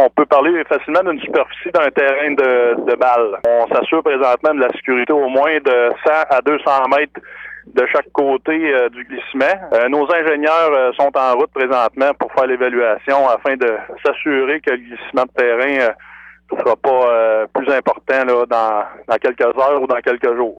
On peut parler facilement d'une superficie d'un terrain de, de balle. On s'assure présentement de la sécurité au moins de 100 à 200 mètres de chaque côté euh, du glissement. Euh, nos ingénieurs euh, sont en route présentement pour faire l'évaluation afin de s'assurer que le glissement de terrain ne soit pas plus important là, dans, dans quelques heures ou dans quelques jours.